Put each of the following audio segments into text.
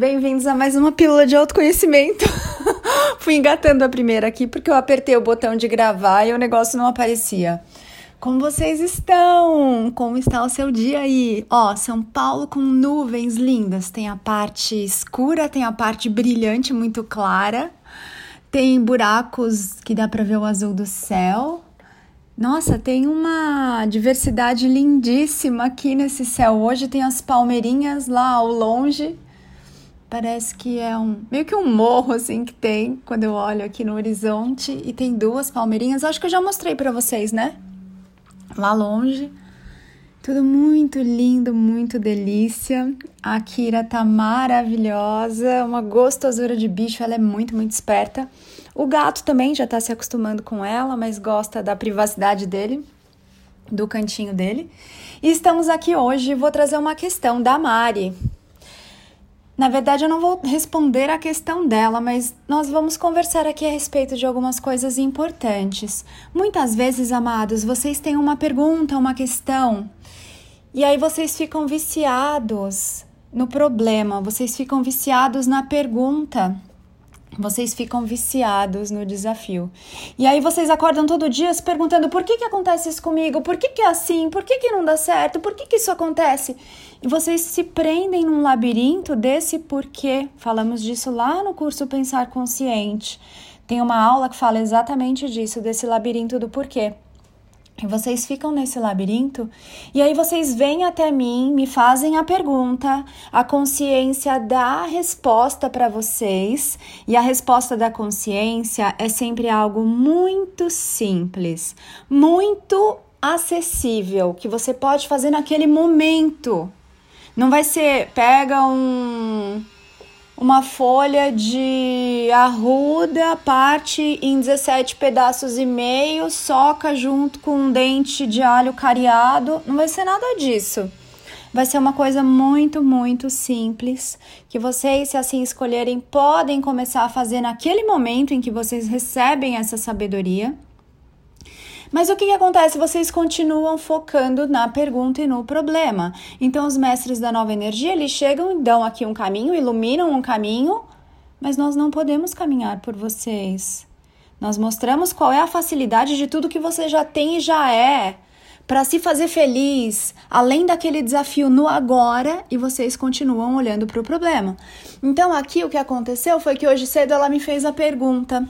bem-vindos a mais uma pílula de autoconhecimento. Fui engatando a primeira aqui porque eu apertei o botão de gravar e o negócio não aparecia. Como vocês estão? Como está o seu dia aí? Ó, São Paulo com nuvens lindas. Tem a parte escura, tem a parte brilhante, muito clara. Tem buracos que dá para ver o azul do céu. Nossa, tem uma diversidade lindíssima aqui nesse céu. Hoje tem as palmeirinhas lá ao longe. Parece que é um meio que um morro assim que tem quando eu olho aqui no horizonte e tem duas palmeirinhas. Acho que eu já mostrei para vocês, né? Lá longe. Tudo muito lindo, muito delícia. A Kira tá maravilhosa, uma gostosura de bicho, ela é muito, muito esperta. O gato também já está se acostumando com ela, mas gosta da privacidade dele, do cantinho dele. E estamos aqui hoje, vou trazer uma questão da Mari. Na verdade, eu não vou responder a questão dela, mas nós vamos conversar aqui a respeito de algumas coisas importantes. Muitas vezes, amados, vocês têm uma pergunta, uma questão, e aí vocês ficam viciados no problema, vocês ficam viciados na pergunta vocês ficam viciados no desafio. E aí vocês acordam todo dia se perguntando por que, que acontece isso comigo? Por que, que é assim? Por que, que não dá certo? Por que, que isso acontece? E vocês se prendem num labirinto desse porquê. Falamos disso lá no curso Pensar Consciente. Tem uma aula que fala exatamente disso, desse labirinto do porquê. E vocês ficam nesse labirinto e aí vocês vêm até mim, me fazem a pergunta, a consciência dá a resposta para vocês e a resposta da consciência é sempre algo muito simples, muito acessível, que você pode fazer naquele momento. Não vai ser pega um uma folha de arruda, parte em 17 pedaços e meio, soca junto com um dente de alho cariado. Não vai ser nada disso. Vai ser uma coisa muito, muito simples que vocês, se assim escolherem, podem começar a fazer naquele momento em que vocês recebem essa sabedoria mas o que, que acontece? Vocês continuam focando na pergunta e no problema. Então, os mestres da nova energia, eles chegam e dão aqui um caminho, iluminam um caminho, mas nós não podemos caminhar por vocês. Nós mostramos qual é a facilidade de tudo que você já tem e já é para se fazer feliz, além daquele desafio no agora, e vocês continuam olhando para o problema. Então, aqui o que aconteceu foi que hoje cedo ela me fez a pergunta.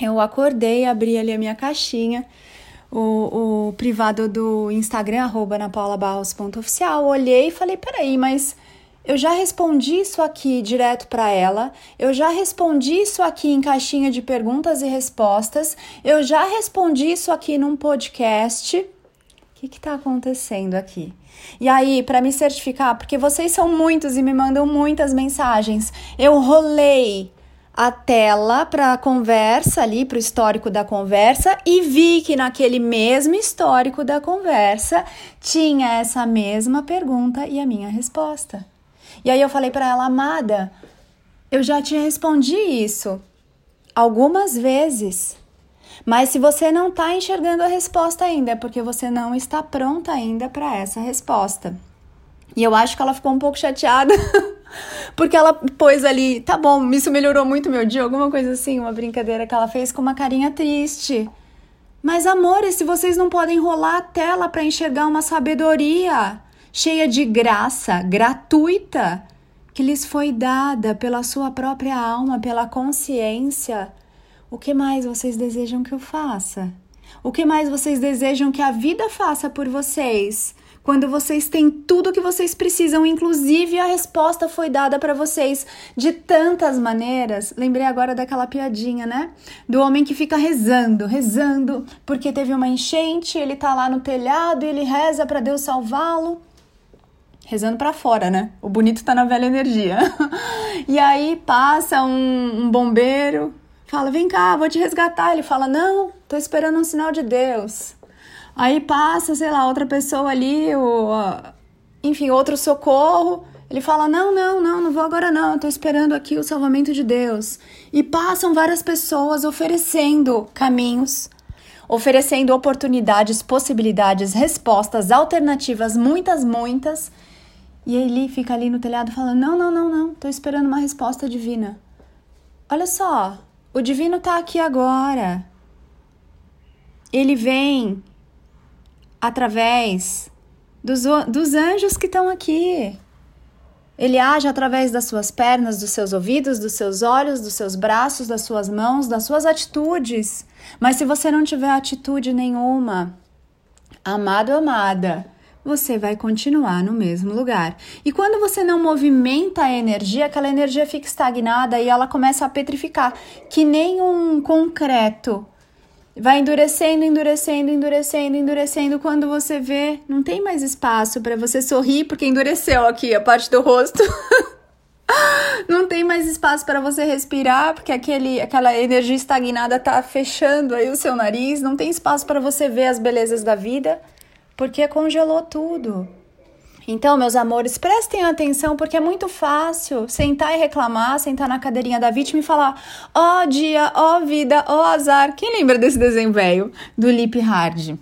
Eu acordei, abri ali a minha caixinha o, o privado do Instagram, arroba napaulabarros.oficial, olhei e falei, peraí, mas eu já respondi isso aqui direto para ela, eu já respondi isso aqui em caixinha de perguntas e respostas, eu já respondi isso aqui num podcast. O que está acontecendo aqui? E aí, para me certificar, porque vocês são muitos e me mandam muitas mensagens, eu rolei a tela para a conversa ali, para o histórico da conversa, e vi que naquele mesmo histórico da conversa tinha essa mesma pergunta e a minha resposta. E aí eu falei para ela, amada, eu já te respondi isso algumas vezes. Mas se você não está enxergando a resposta ainda, é porque você não está pronta ainda para essa resposta. E eu acho que ela ficou um pouco chateada Porque ela pôs ali, tá bom, isso melhorou muito meu dia, alguma coisa assim, uma brincadeira que ela fez com uma carinha triste. Mas amores, se vocês não podem rolar a tela para enxergar uma sabedoria cheia de graça, gratuita, que lhes foi dada pela sua própria alma, pela consciência, o que mais vocês desejam que eu faça? O que mais vocês desejam que a vida faça por vocês? Quando vocês têm tudo que vocês precisam, inclusive a resposta foi dada para vocês de tantas maneiras. Lembrei agora daquela piadinha, né? Do homem que fica rezando, rezando, porque teve uma enchente, ele tá lá no telhado e ele reza para Deus salvá-lo. Rezando para fora, né? O bonito tá na velha energia. e aí passa um, um bombeiro, fala: Vem cá, vou te resgatar. Ele fala: Não, tô esperando um sinal de Deus. Aí passa, sei lá, outra pessoa ali, ou, enfim, outro socorro. Ele fala: Não, não, não, não vou agora não, tô esperando aqui o salvamento de Deus. E passam várias pessoas oferecendo caminhos, oferecendo oportunidades, possibilidades, respostas, alternativas, muitas, muitas. E ele fica ali no telhado falando: Não, não, não, não, tô esperando uma resposta divina. Olha só, o divino tá aqui agora. Ele vem através dos, dos anjos que estão aqui. Ele age através das suas pernas, dos seus ouvidos, dos seus olhos, dos seus braços, das suas mãos, das suas atitudes. Mas se você não tiver atitude nenhuma, amado, amada, você vai continuar no mesmo lugar. E quando você não movimenta a energia, aquela energia fica estagnada e ela começa a petrificar, que nem um concreto. Vai endurecendo, endurecendo, endurecendo, endurecendo. Quando você vê, não tem mais espaço para você sorrir porque endureceu aqui a parte do rosto. não tem mais espaço para você respirar porque aquele, aquela energia estagnada tá fechando aí o seu nariz. Não tem espaço para você ver as belezas da vida porque congelou tudo. Então, meus amores, prestem atenção porque é muito fácil sentar e reclamar, sentar na cadeirinha da vítima e falar: ó oh, dia, ó oh, vida, ó oh, azar. Quem lembra desse desenho velho do Lip Hard?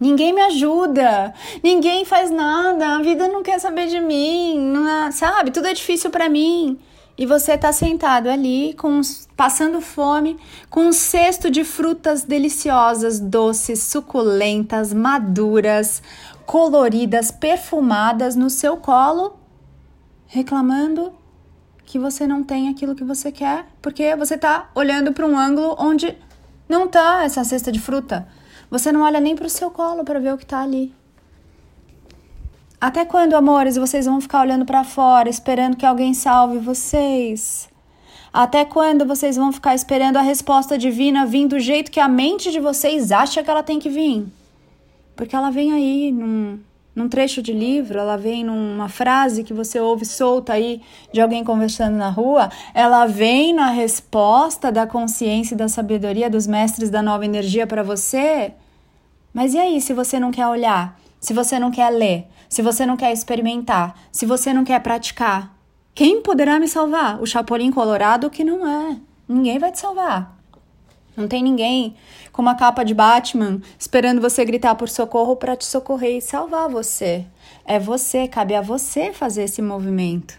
Ninguém me ajuda, ninguém faz nada, a vida não quer saber de mim, não, sabe? Tudo é difícil para mim e você está sentado ali com passando fome, com um cesto de frutas deliciosas, doces, suculentas, maduras, coloridas, perfumadas no seu colo, reclamando que você não tem aquilo que você quer, porque você está olhando para um ângulo onde não está essa cesta de fruta. Você não olha nem para o seu colo para ver o que está ali. Até quando, amores, vocês vão ficar olhando para fora, esperando que alguém salve vocês? Até quando vocês vão ficar esperando a resposta divina vir do jeito que a mente de vocês acha que ela tem que vir? Porque ela vem aí num, num trecho de livro, ela vem numa frase que você ouve solta aí de alguém conversando na rua, ela vem na resposta da consciência e da sabedoria dos mestres da nova energia para você. Mas e aí, se você não quer olhar? Se você não quer ler? se você não quer experimentar, se você não quer praticar, quem poderá me salvar? O Chapolin Colorado que não é. Ninguém vai te salvar. Não tem ninguém com uma capa de Batman esperando você gritar por socorro para te socorrer e salvar você. É você, cabe a você fazer esse movimento.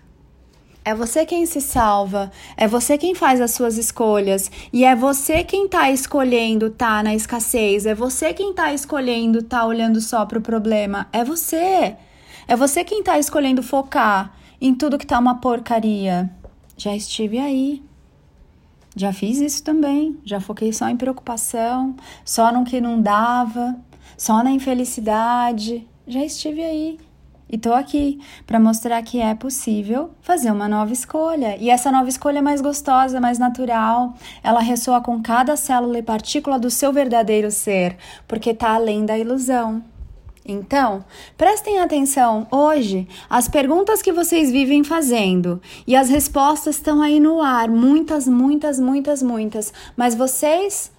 É você quem se salva, é você quem faz as suas escolhas e é você quem tá escolhendo tá na escassez, é você quem tá escolhendo tá olhando só pro problema, é você. É você quem tá escolhendo focar em tudo que tá uma porcaria. Já estive aí. Já fiz isso também, já foquei só em preocupação, só no que não dava, só na infelicidade. Já estive aí. E tô aqui para mostrar que é possível fazer uma nova escolha. E essa nova escolha é mais gostosa, mais natural. Ela ressoa com cada célula e partícula do seu verdadeiro ser, porque tá além da ilusão. Então, prestem atenção hoje às perguntas que vocês vivem fazendo e as respostas estão aí no ar, muitas, muitas, muitas, muitas, mas vocês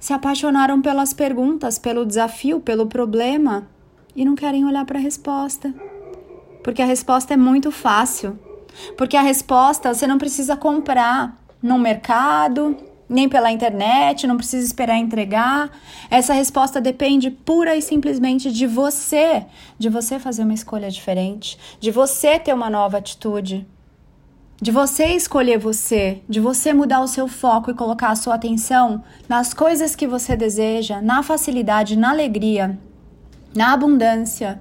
se apaixonaram pelas perguntas, pelo desafio, pelo problema e não querem olhar para a resposta. Porque a resposta é muito fácil. Porque a resposta você não precisa comprar no mercado, nem pela internet, não precisa esperar entregar. Essa resposta depende pura e simplesmente de você, de você fazer uma escolha diferente, de você ter uma nova atitude, de você escolher você, de você mudar o seu foco e colocar a sua atenção nas coisas que você deseja, na facilidade, na alegria, na abundância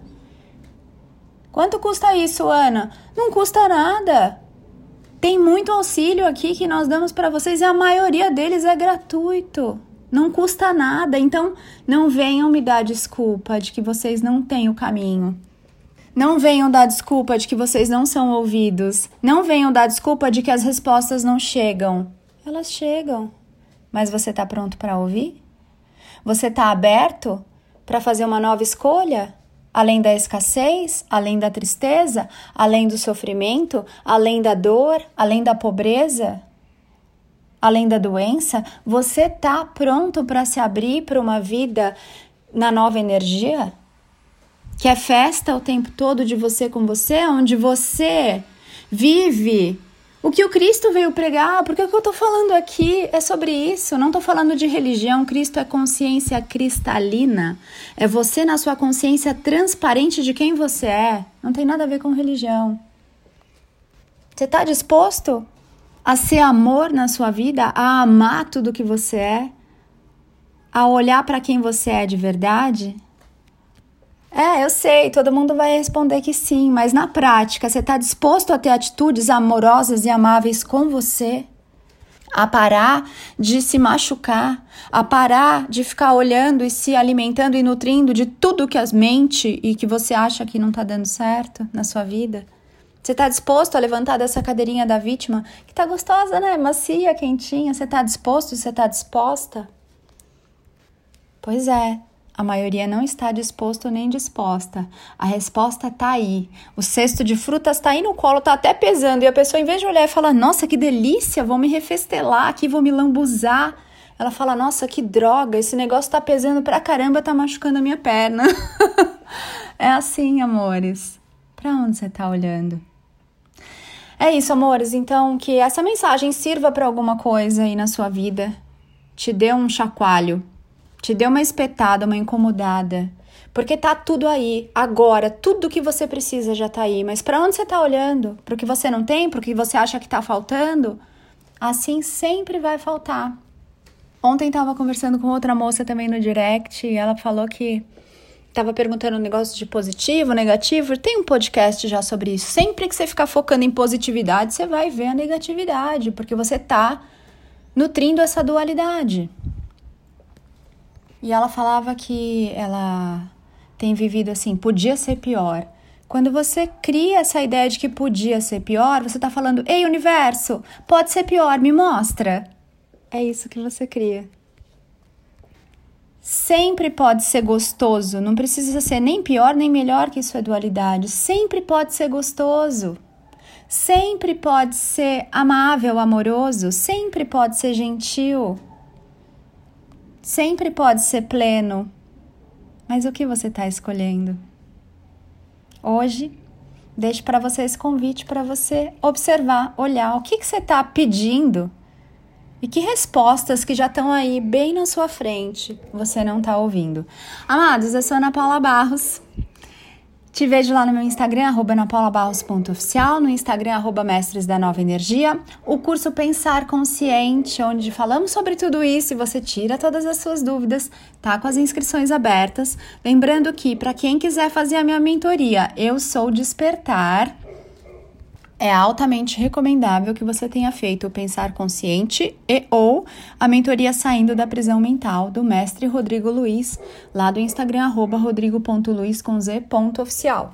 Quanto custa isso, Ana? Não custa nada. Tem muito auxílio aqui que nós damos para vocês e a maioria deles é gratuito. Não custa nada. Então, não venham me dar desculpa de que vocês não têm o caminho. Não venham dar desculpa de que vocês não são ouvidos. Não venham dar desculpa de que as respostas não chegam. Elas chegam. Mas você está pronto para ouvir? Você está aberto para fazer uma nova escolha? Além da escassez, além da tristeza, além do sofrimento, além da dor, além da pobreza, além da doença, você tá pronto para se abrir para uma vida na nova energia? Que é festa o tempo todo de você com você, onde você vive O que o Cristo veio pregar, porque o que eu estou falando aqui é sobre isso. Não estou falando de religião. Cristo é consciência cristalina. É você na sua consciência transparente de quem você é. Não tem nada a ver com religião. Você está disposto a ser amor na sua vida, a amar tudo que você é, a olhar para quem você é de verdade? É, eu sei, todo mundo vai responder que sim, mas na prática, você está disposto a ter atitudes amorosas e amáveis com você? A parar de se machucar, a parar de ficar olhando e se alimentando e nutrindo de tudo que as mente e que você acha que não está dando certo na sua vida? Você está disposto a levantar dessa cadeirinha da vítima, que tá gostosa, né? Macia, quentinha. Você está disposto? Você está disposta? Pois é, a maioria não está disposto nem disposta. A resposta está aí. O cesto de frutas está aí no colo, está até pesando. E a pessoa, em vez de olhar e falar, nossa, que delícia, vou me refestelar aqui, vou me lambuzar. Ela fala, nossa, que droga, esse negócio está pesando pra caramba, está machucando a minha perna. é assim, amores. Para onde você está olhando? É isso, amores. Então, que essa mensagem sirva para alguma coisa aí na sua vida. Te dê um chacoalho te deu uma espetada, uma incomodada, porque tá tudo aí, agora, tudo que você precisa já tá aí, mas para onde você tá olhando? Para o que você não tem, para o que você acha que tá faltando? Assim sempre vai faltar. Ontem tava conversando com outra moça também no direct e ela falou que tava perguntando um negócio de positivo, negativo. Tem um podcast já sobre isso. Sempre que você ficar focando em positividade, você vai ver a negatividade, porque você tá nutrindo essa dualidade. E ela falava que ela tem vivido assim, podia ser pior. Quando você cria essa ideia de que podia ser pior, você está falando: Ei, universo, pode ser pior, me mostra. É isso que você cria. Sempre pode ser gostoso, não precisa ser nem pior nem melhor que sua dualidade. Sempre pode ser gostoso. Sempre pode ser amável, amoroso. Sempre pode ser gentil sempre pode ser pleno, mas o que você está escolhendo? Hoje, deixo para você esse convite para você observar, olhar o que, que você está pedindo e que respostas que já estão aí bem na sua frente você não está ouvindo. Amados, eu sou Ana Paula Barros. Te vejo lá no meu Instagram, arroba napaulabarros.oficial, no Instagram, arroba mestres da nova energia, o curso Pensar Consciente, onde falamos sobre tudo isso e você tira todas as suas dúvidas, tá com as inscrições abertas. Lembrando que, para quem quiser fazer a minha mentoria, eu sou Despertar, é altamente recomendável que você tenha feito o Pensar Consciente e ou a mentoria Saindo da Prisão Mental do mestre Rodrigo Luiz, lá do Instagram arroba rodrigo.luiz com z oficial.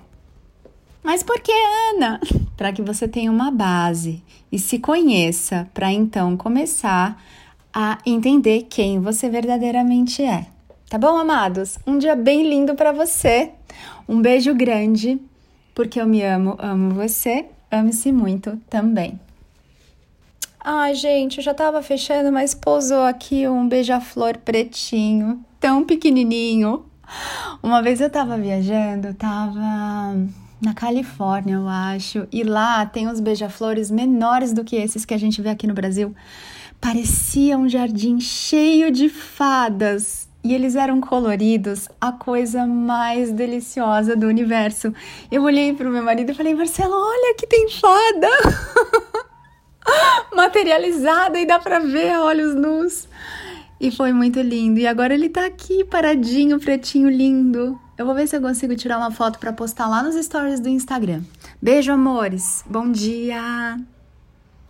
Mas por que, Ana? Para que você tenha uma base e se conheça, para então começar a entender quem você verdadeiramente é. Tá bom, amados? Um dia bem lindo para você. Um beijo grande, porque eu me amo, amo você Ame-se muito também. Ai, gente, eu já tava fechando, mas pousou aqui um beija-flor pretinho, tão pequenininho. Uma vez eu tava viajando, tava na Califórnia, eu acho, e lá tem uns beija-flores menores do que esses que a gente vê aqui no Brasil. Parecia um jardim cheio de fadas e eles eram coloridos, a coisa mais deliciosa do universo. Eu olhei para o meu marido e falei: Marcelo, olha que tem fada materializada e dá para ver olhos nus. E foi muito lindo. E agora ele tá aqui paradinho, pretinho, lindo. Eu vou ver se eu consigo tirar uma foto para postar lá nos stories do Instagram. Beijo, amores. Bom dia.